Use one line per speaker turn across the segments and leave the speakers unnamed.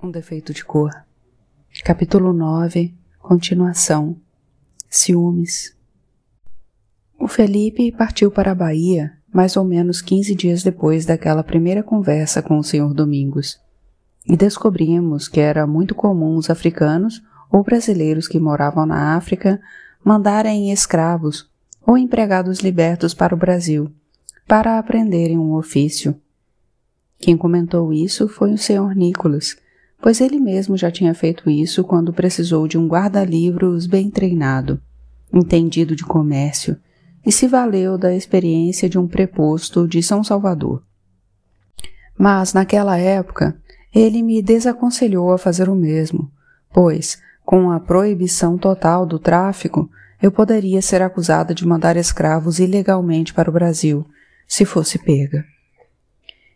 Um defeito de cor. Capítulo 9 Continuação Ciúmes. O Felipe partiu para a Bahia mais ou menos 15 dias depois daquela primeira conversa com o Sr. Domingos. E descobrimos que era muito comum os africanos ou brasileiros que moravam na África mandarem escravos ou empregados libertos para o Brasil para aprenderem um ofício. Quem comentou isso foi o Sr. Nicholas pois ele mesmo já tinha feito isso quando precisou de um guarda-livros bem treinado, entendido de comércio, e se valeu da experiência de um preposto de São Salvador. Mas, naquela época, ele me desaconselhou a fazer o mesmo, pois, com a proibição total do tráfico, eu poderia ser acusada de mandar escravos ilegalmente para o Brasil, se fosse pega.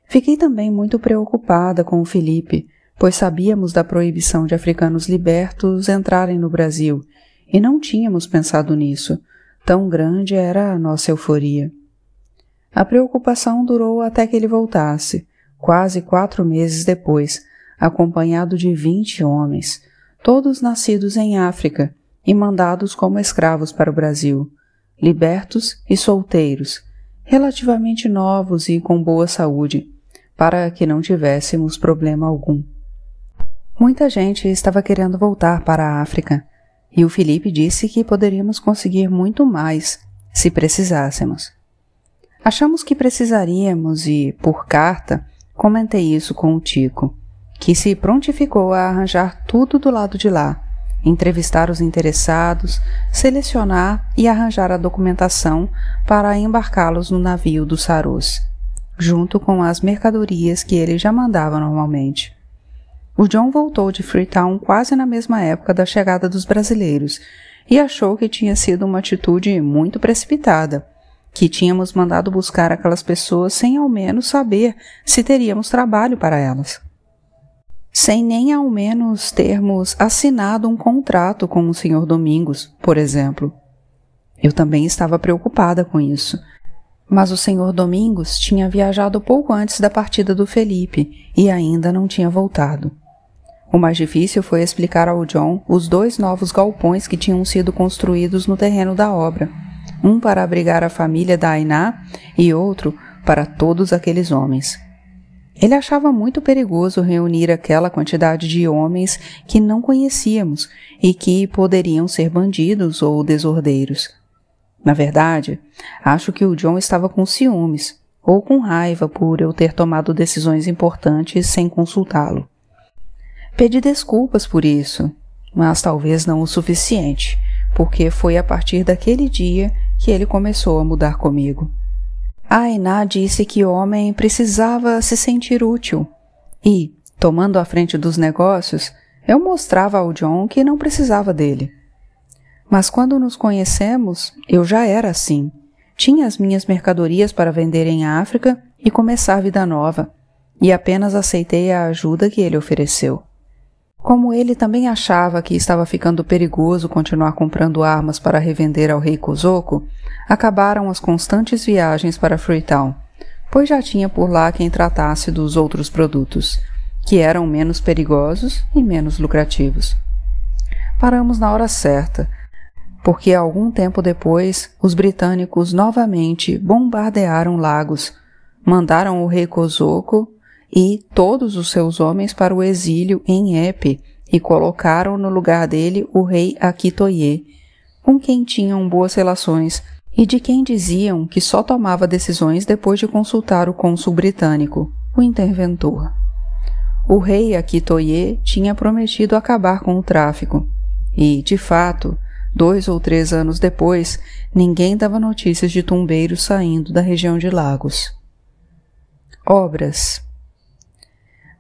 Fiquei também muito preocupada com o Felipe, pois sabíamos da proibição de africanos libertos entrarem no Brasil e não tínhamos pensado nisso, tão grande era a nossa euforia. A preocupação durou até que ele voltasse, quase quatro meses depois, acompanhado de vinte homens, todos nascidos em África e mandados como escravos para o Brasil, libertos e solteiros, relativamente novos e com boa saúde, para que não tivéssemos problema algum. Muita gente estava querendo voltar para a África, e o Felipe disse que poderíamos conseguir muito mais se precisássemos. Achamos que precisaríamos e, por carta, comentei isso com o Tico, que se prontificou a arranjar tudo do lado de lá, entrevistar os interessados, selecionar e arranjar a documentação para embarcá-los no navio do Sarus, junto com as mercadorias que ele já mandava normalmente. O John voltou de Freetown quase na mesma época da chegada dos brasileiros e achou que tinha sido uma atitude muito precipitada, que tínhamos mandado buscar aquelas pessoas sem ao menos saber se teríamos trabalho para elas. Sem nem ao menos termos assinado um contrato com o Sr. Domingos, por exemplo. Eu também estava preocupada com isso. Mas o Sr. Domingos tinha viajado pouco antes da partida do Felipe e ainda não tinha voltado. O mais difícil foi explicar ao John os dois novos galpões que tinham sido construídos no terreno da obra, um para abrigar a família da Ainá e outro para todos aqueles homens. Ele achava muito perigoso reunir aquela quantidade de homens que não conhecíamos e que poderiam ser bandidos ou desordeiros. Na verdade, acho que o John estava com ciúmes ou com raiva por eu ter tomado decisões importantes sem consultá-lo. Pedi desculpas por isso, mas talvez não o suficiente, porque foi a partir daquele dia que ele começou a mudar comigo. A Ainá disse que o homem precisava se sentir útil e, tomando a frente dos negócios, eu mostrava ao John que não precisava dele. Mas quando nos conhecemos, eu já era assim. Tinha as minhas mercadorias para vender em África e começar vida nova, e apenas aceitei a ajuda que ele ofereceu. Como ele também achava que estava ficando perigoso continuar comprando armas para revender ao rei Kozoko, acabaram as constantes viagens para Freetown, pois já tinha por lá quem tratasse dos outros produtos, que eram menos perigosos e menos lucrativos. Paramos na hora certa, porque algum tempo depois os britânicos novamente bombardearam Lagos, mandaram o rei Kozoko e todos os seus homens para o exílio em Epe e colocaram no lugar dele o rei Akitoye, com quem tinham boas relações e de quem diziam que só tomava decisões depois de consultar o cônsul britânico, o interventor. O rei Akitoye tinha prometido acabar com o tráfico e, de fato, dois ou três anos depois, ninguém dava notícias de tumbeiros saindo da região de Lagos. Obras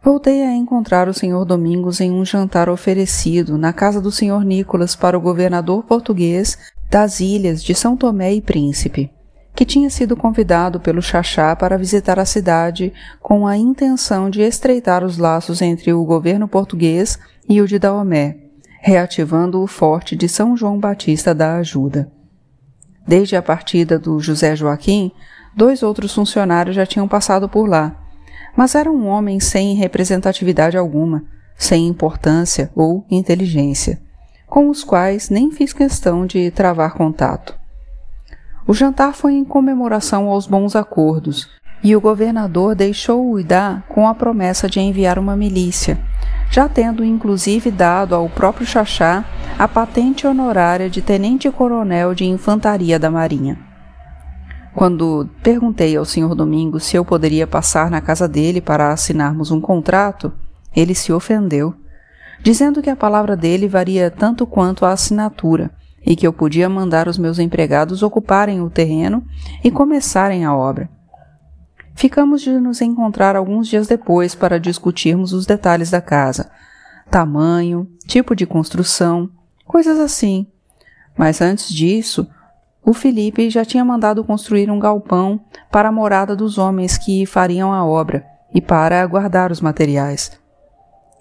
Voltei a encontrar o Sr. Domingos em um jantar oferecido na casa do Sr. Nicolas para o governador português das ilhas de São Tomé e Príncipe, que tinha sido convidado pelo Xaxá para visitar a cidade com a intenção de estreitar os laços entre o governo português e o de Daomé, reativando o forte de São João Batista da Ajuda. Desde a partida do José Joaquim, dois outros funcionários já tinham passado por lá mas era um homem sem representatividade alguma, sem importância ou inteligência, com os quais nem fiz questão de travar contato. O jantar foi em comemoração aos bons acordos, e o governador deixou-o dar com a promessa de enviar uma milícia, já tendo inclusive dado ao próprio Xaxá a patente honorária de tenente-coronel de infantaria da Marinha. Quando perguntei ao senhor Domingos se eu poderia passar na casa dele para assinarmos um contrato, ele se ofendeu, dizendo que a palavra dele varia tanto quanto a assinatura e que eu podia mandar os meus empregados ocuparem o terreno e começarem a obra. Ficamos de nos encontrar alguns dias depois para discutirmos os detalhes da casa, tamanho, tipo de construção, coisas assim. Mas antes disso, o Felipe já tinha mandado construir um galpão para a morada dos homens que fariam a obra e para guardar os materiais.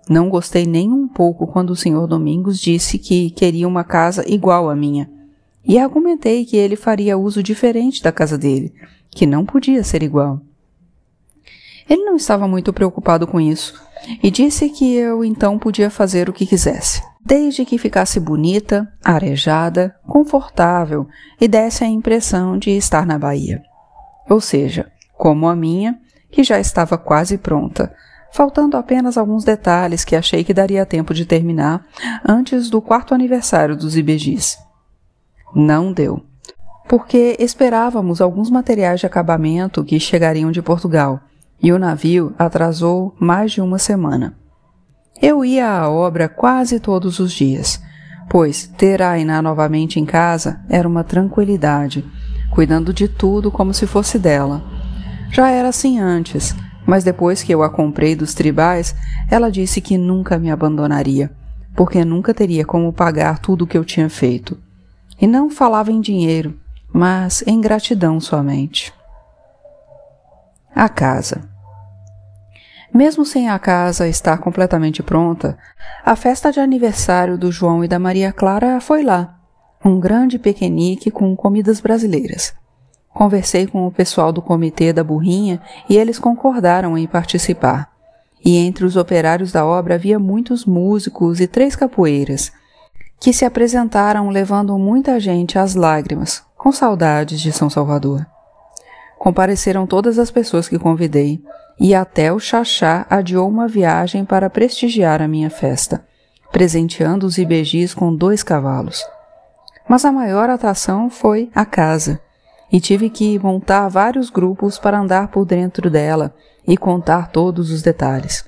Não gostei nem um pouco quando o senhor Domingos disse que queria uma casa igual à minha, e argumentei que ele faria uso diferente da casa dele, que não podia ser igual. Ele não estava muito preocupado com isso e disse que eu então podia fazer o que quisesse desde que ficasse bonita, arejada, confortável e desse a impressão de estar na Bahia. Ou seja, como a minha, que já estava quase pronta, faltando apenas alguns detalhes que achei que daria tempo de terminar antes do quarto aniversário dos IBGs. Não deu, porque esperávamos alguns materiais de acabamento que chegariam de Portugal, e o navio atrasou mais de uma semana. Eu ia à obra quase todos os dias, pois ter a Ainá novamente em casa era uma tranquilidade, cuidando de tudo como se fosse dela. Já era assim antes, mas depois que eu a comprei dos tribais, ela disse que nunca me abandonaria, porque nunca teria como pagar tudo o que eu tinha feito. E não falava em dinheiro, mas em gratidão somente. A casa. Mesmo sem a casa estar completamente pronta, a festa de aniversário do João e da Maria Clara foi lá. Um grande piquenique com comidas brasileiras. Conversei com o pessoal do comitê da burrinha e eles concordaram em participar. E entre os operários da obra havia muitos músicos e três capoeiras, que se apresentaram levando muita gente às lágrimas, com saudades de São Salvador. Compareceram todas as pessoas que convidei, e até o Xaxá adiou uma viagem para prestigiar a minha festa, presenteando os ibejis com dois cavalos. Mas a maior atração foi a casa, e tive que montar vários grupos para andar por dentro dela e contar todos os detalhes.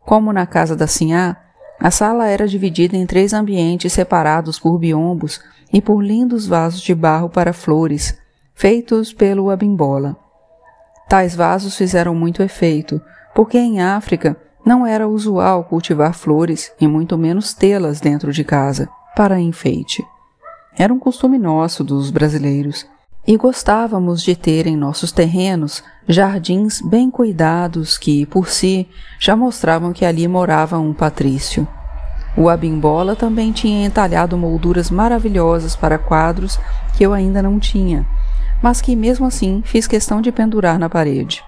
Como na casa da Sinhá, a sala era dividida em três ambientes separados por biombos e por lindos vasos de barro para flores, feitos pelo abimbola. Tais vasos fizeram muito efeito, porque em África não era usual cultivar flores e muito menos tê-las dentro de casa, para enfeite. Era um costume nosso dos brasileiros, e gostávamos de ter em nossos terrenos jardins bem cuidados que, por si, já mostravam que ali morava um patrício. O Abimbola também tinha entalhado molduras maravilhosas para quadros que eu ainda não tinha, mas que mesmo assim fiz questão de pendurar na parede.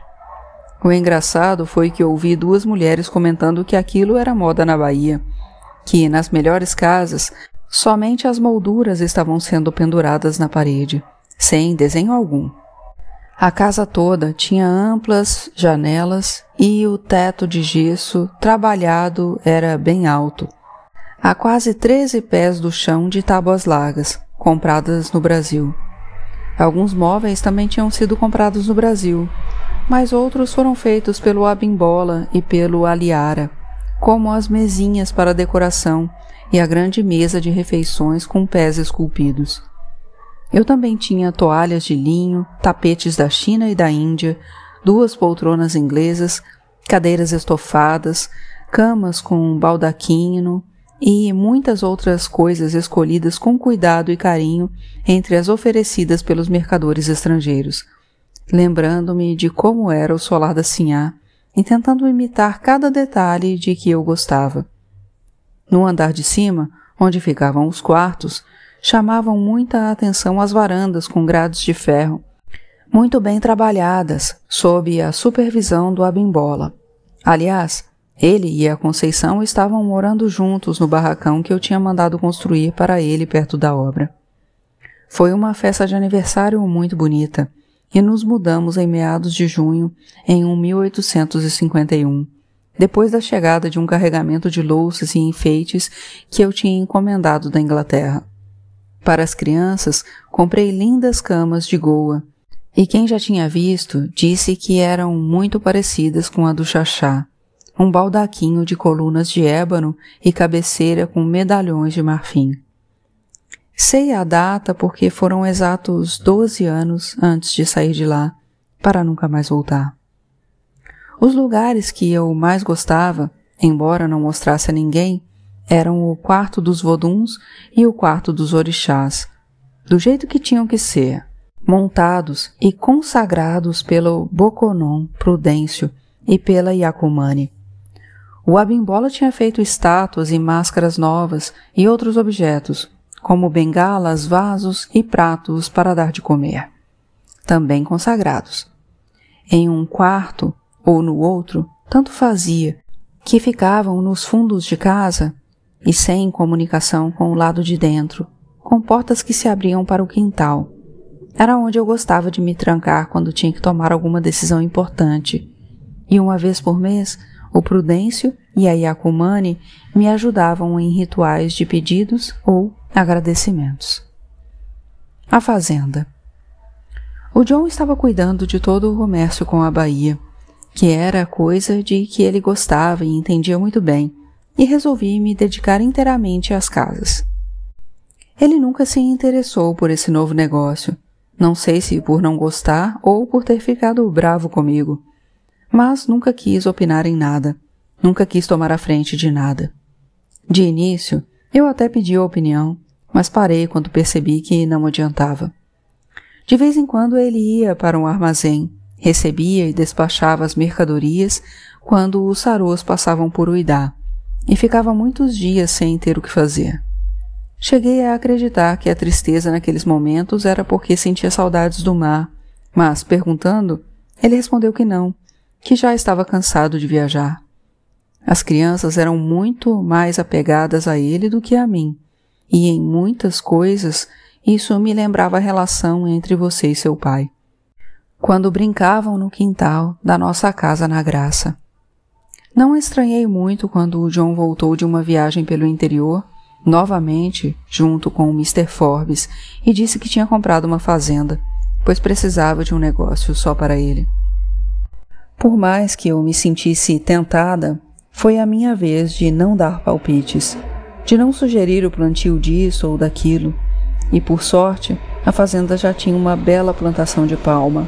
O engraçado foi que ouvi duas mulheres comentando que aquilo era moda na Bahia, que nas melhores casas somente as molduras estavam sendo penduradas na parede, sem desenho algum. A casa toda tinha amplas janelas e o teto de gesso trabalhado era bem alto, a quase 13 pés do chão de tábuas largas, compradas no Brasil. Alguns móveis também tinham sido comprados no Brasil, mas outros foram feitos pelo Abimbola e pelo Aliara, como as mesinhas para decoração e a grande mesa de refeições com pés esculpidos. Eu também tinha toalhas de linho, tapetes da China e da Índia, duas poltronas inglesas, cadeiras estofadas, camas com baldaquino, e muitas outras coisas escolhidas com cuidado e carinho entre as oferecidas pelos mercadores estrangeiros, lembrando-me de como era o solar da Sinhá e tentando imitar cada detalhe de que eu gostava. No andar de cima, onde ficavam os quartos, chamavam muita atenção as varandas com grades de ferro, muito bem trabalhadas, sob a supervisão do Abimbola. Aliás, Ele e a Conceição estavam morando juntos no barracão que eu tinha mandado construir para ele perto da obra. Foi uma festa de aniversário muito bonita e nos mudamos em meados de junho em 1851, depois da chegada de um carregamento de louças e enfeites que eu tinha encomendado da Inglaterra. Para as crianças, comprei lindas camas de goa, e quem já tinha visto disse que eram muito parecidas com a do Xaxá um baldaquinho de colunas de ébano e cabeceira com medalhões de marfim. Sei a data porque foram exatos doze anos antes de sair de lá, para nunca mais voltar. Os lugares que eu mais gostava, embora não mostrasse a ninguém, eram o quarto dos voduns e o quarto dos orixás, do jeito que tinham que ser, montados e consagrados pelo Boconon Prudêncio e pela Yacumani. O Abimbola tinha feito estátuas e máscaras novas e outros objetos, como bengalas, vasos e pratos para dar de comer, também consagrados. Em um quarto ou no outro, tanto fazia, que ficavam nos fundos de casa e sem comunicação com o lado de dentro, com portas que se abriam para o quintal. Era onde eu gostava de me trancar quando tinha que tomar alguma decisão importante. E uma vez por mês o Prudêncio e a Yacumani me ajudavam em rituais de pedidos ou agradecimentos. A Fazenda O John estava cuidando de todo o comércio com a Bahia, que era coisa de que ele gostava e entendia muito bem, e resolvi me dedicar inteiramente às casas. Ele nunca se interessou por esse novo negócio, não sei se por não gostar ou por ter ficado bravo comigo mas nunca quis opinar em nada, nunca quis tomar a frente de nada. De início, eu até pedi opinião, mas parei quando percebi que não adiantava. De vez em quando ele ia para um armazém, recebia e despachava as mercadorias quando os sarôs passavam por Uidá, e ficava muitos dias sem ter o que fazer. Cheguei a acreditar que a tristeza naqueles momentos era porque sentia saudades do mar, mas, perguntando, ele respondeu que não, que já estava cansado de viajar. As crianças eram muito mais apegadas a ele do que a mim, e em muitas coisas isso me lembrava a relação entre você e seu pai. Quando brincavam no quintal da nossa casa na Graça. Não estranhei muito quando o John voltou de uma viagem pelo interior, novamente junto com o Mr. Forbes, e disse que tinha comprado uma fazenda, pois precisava de um negócio só para ele. Por mais que eu me sentisse tentada, foi a minha vez de não dar palpites, de não sugerir o plantio disso ou daquilo, e por sorte, a fazenda já tinha uma bela plantação de palma.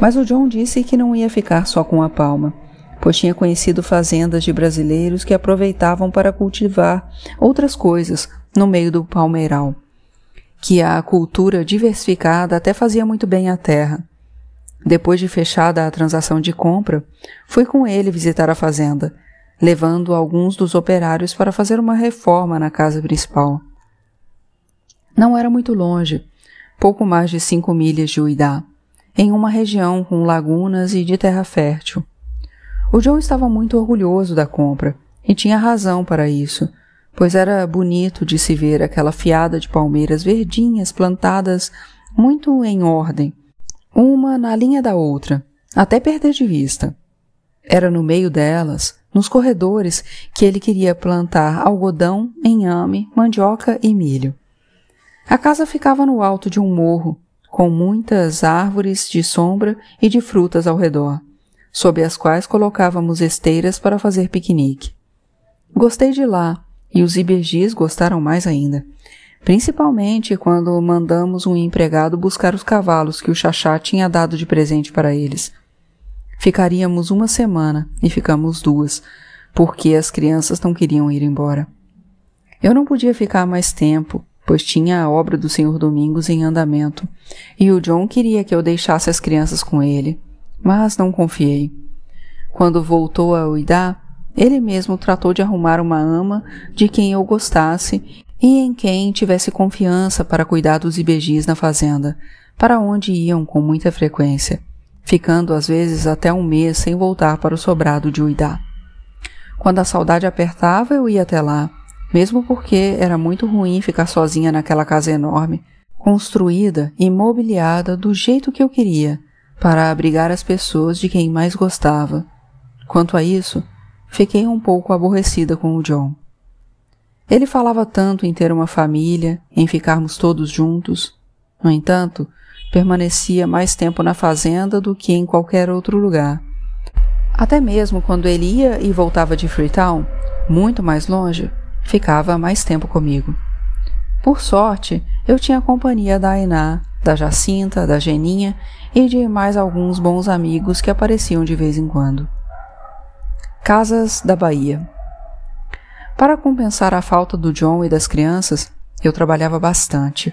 Mas o John disse que não ia ficar só com a palma, pois tinha conhecido fazendas de brasileiros que aproveitavam para cultivar outras coisas no meio do palmeiral, que a cultura diversificada até fazia muito bem à terra depois de fechada a transação de compra, fui com ele visitar a fazenda, levando alguns dos operários para fazer uma reforma na casa principal. Não era muito longe, pouco mais de cinco milhas de Uidá, em uma região com lagunas e de terra fértil. O John estava muito orgulhoso da compra, e tinha razão para isso, pois era bonito de se ver aquela fiada de palmeiras verdinhas plantadas muito em ordem, uma na linha da outra, até perder de vista. Era no meio delas, nos corredores, que ele queria plantar algodão, enhame, mandioca e milho. A casa ficava no alto de um morro, com muitas árvores de sombra e de frutas ao redor, sob as quais colocávamos esteiras para fazer piquenique. Gostei de lá, e os ibergis gostaram mais ainda principalmente quando mandamos um empregado buscar os cavalos que o Xaxá tinha dado de presente para eles. Ficaríamos uma semana e ficamos duas, porque as crianças não queriam ir embora. Eu não podia ficar mais tempo, pois tinha a obra do Senhor Domingos em andamento, e o John queria que eu deixasse as crianças com ele, mas não confiei. Quando voltou a Uidá, ele mesmo tratou de arrumar uma ama de quem eu gostasse e em quem tivesse confiança para cuidar dos ibejis na fazenda, para onde iam com muita frequência, ficando às vezes até um mês sem voltar para o sobrado de Uidá. Quando a saudade apertava, eu ia até lá, mesmo porque era muito ruim ficar sozinha naquela casa enorme, construída e mobiliada do jeito que eu queria, para abrigar as pessoas de quem mais gostava. Quanto a isso, fiquei um pouco aborrecida com o John. Ele falava tanto em ter uma família, em ficarmos todos juntos. No entanto, permanecia mais tempo na fazenda do que em qualquer outro lugar. Até mesmo quando ele ia e voltava de Freetown, muito mais longe, ficava mais tempo comigo. Por sorte, eu tinha a companhia da Ainá, da Jacinta, da Geninha e de mais alguns bons amigos que apareciam de vez em quando. Casas da Bahia Para compensar a falta do John e das crianças, eu trabalhava bastante.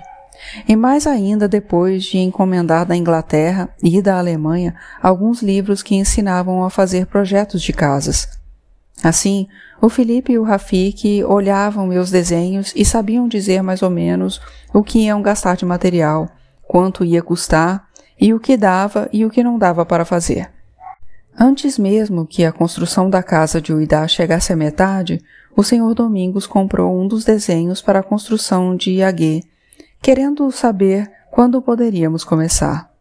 E mais ainda depois de encomendar da Inglaterra e da Alemanha alguns livros que ensinavam a fazer projetos de casas. Assim, o Felipe e o Rafik olhavam meus desenhos e sabiam dizer mais ou menos o que iam gastar de material, quanto ia custar e o que dava e o que não dava para fazer. Antes mesmo que a construção da casa de Uidá chegasse à metade, o senhor Domingos comprou um dos desenhos para a construção de Iaguê querendo saber quando poderíamos começar.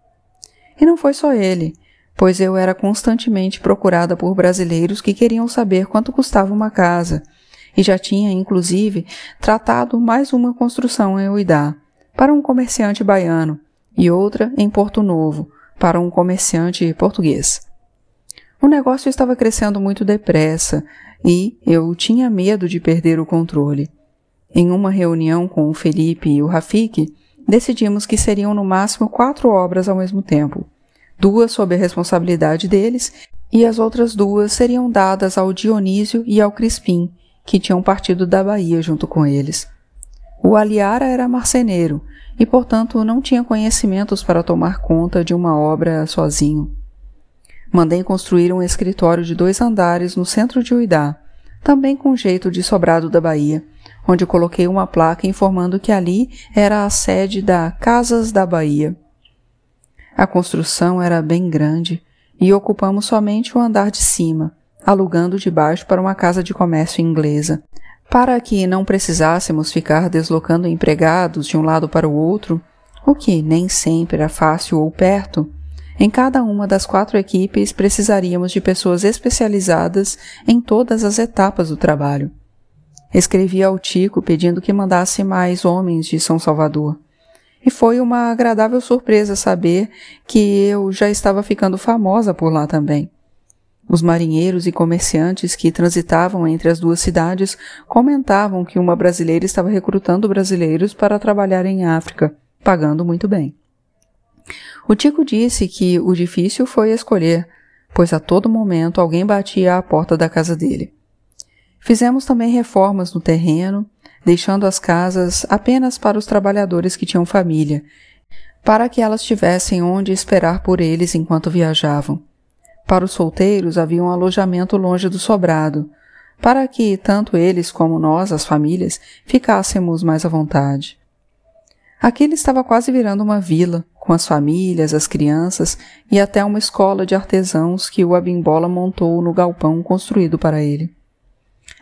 E não foi só ele, pois eu era constantemente procurada por brasileiros que queriam saber quanto custava uma casa, e já tinha, inclusive, tratado mais uma construção em Uidá, para um comerciante baiano, e outra em Porto Novo, para um comerciante português. O negócio estava crescendo muito depressa e eu tinha medo de perder o controle. Em uma reunião com o Felipe e o Rafik, decidimos que seriam no máximo quatro obras ao mesmo tempo, duas sob a responsabilidade deles e as outras duas seriam dadas ao Dionísio e ao Crispim, que tinham partido da Bahia junto com eles. O Aliara era marceneiro e, portanto, não tinha conhecimentos para tomar conta de uma obra sozinho. Mandei construir um escritório de dois andares no centro de Uidá, também com jeito de sobrado da Bahia, onde coloquei uma placa informando que ali era a sede da Casas da Bahia. A construção era bem grande e ocupamos somente o andar de cima, alugando de baixo para uma casa de comércio inglesa. Para que não precisássemos ficar deslocando empregados de um lado para o outro, o que nem sempre era fácil ou perto, em cada uma das quatro equipes precisaríamos de pessoas especializadas em todas as etapas do trabalho. Escrevi ao Tico pedindo que mandasse mais homens de São Salvador. E foi uma agradável surpresa saber que eu já estava ficando famosa por lá também. Os marinheiros e comerciantes que transitavam entre as duas cidades comentavam que uma brasileira estava recrutando brasileiros para trabalhar em África, pagando muito bem. O Tico disse que o difícil foi escolher, pois a todo momento alguém batia à porta da casa dele. Fizemos também reformas no terreno, deixando as casas apenas para os trabalhadores que tinham família, para que elas tivessem onde esperar por eles enquanto viajavam. Para os solteiros havia um alojamento longe do sobrado, para que tanto eles como nós, as famílias, ficássemos mais à vontade. Aquilo estava quase virando uma vila, com as famílias, as crianças e até uma escola de artesãos que o Abimbola montou no galpão construído para ele.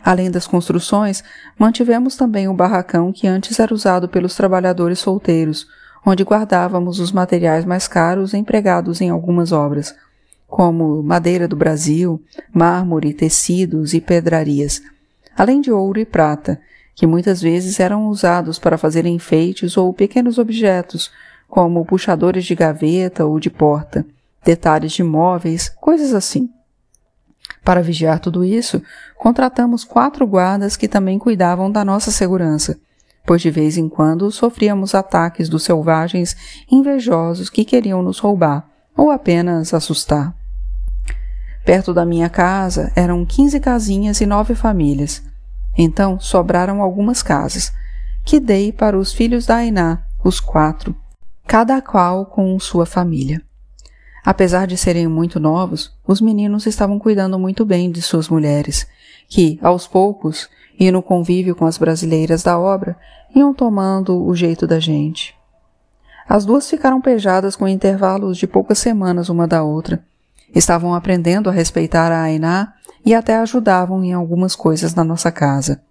Além das construções, mantivemos também o barracão que antes era usado pelos trabalhadores solteiros, onde guardávamos os materiais mais caros empregados em algumas obras, como madeira do Brasil, mármore, tecidos e pedrarias, além de ouro e prata, que muitas vezes eram usados para fazer enfeites ou pequenos objetos, como puxadores de gaveta ou de porta, detalhes de móveis, coisas assim. Para vigiar tudo isso, contratamos quatro guardas que também cuidavam da nossa segurança, pois de vez em quando sofríamos ataques dos selvagens invejosos que queriam nos roubar ou apenas assustar. Perto da minha casa eram quinze casinhas e nove famílias. Então sobraram algumas casas, que dei para os filhos da Ainá, os quatro, cada qual com sua família. Apesar de serem muito novos, os meninos estavam cuidando muito bem de suas mulheres, que, aos poucos, e no convívio com as brasileiras da obra, iam tomando o jeito da gente. As duas ficaram pejadas com intervalos de poucas semanas uma da outra, Estavam aprendendo a respeitar a Ainá e até ajudavam em algumas coisas na nossa casa.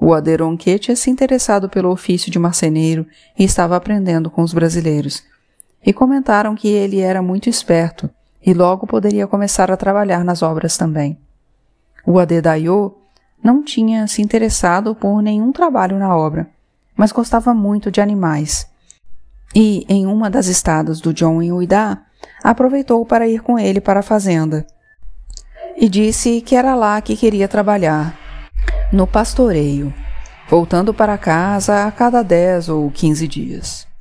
O Aderonque tinha se interessado pelo ofício de marceneiro e estava aprendendo com os brasileiros. E comentaram que ele era muito esperto e logo poderia começar a trabalhar nas obras também. O Adedayo não tinha se interessado por nenhum trabalho na obra, mas gostava muito de animais. E, em uma das estadas do John em Uidá, aproveitou para ir com ele para a fazenda. E disse que era lá que queria trabalhar, no pastoreio, voltando para casa a cada dez ou quinze dias.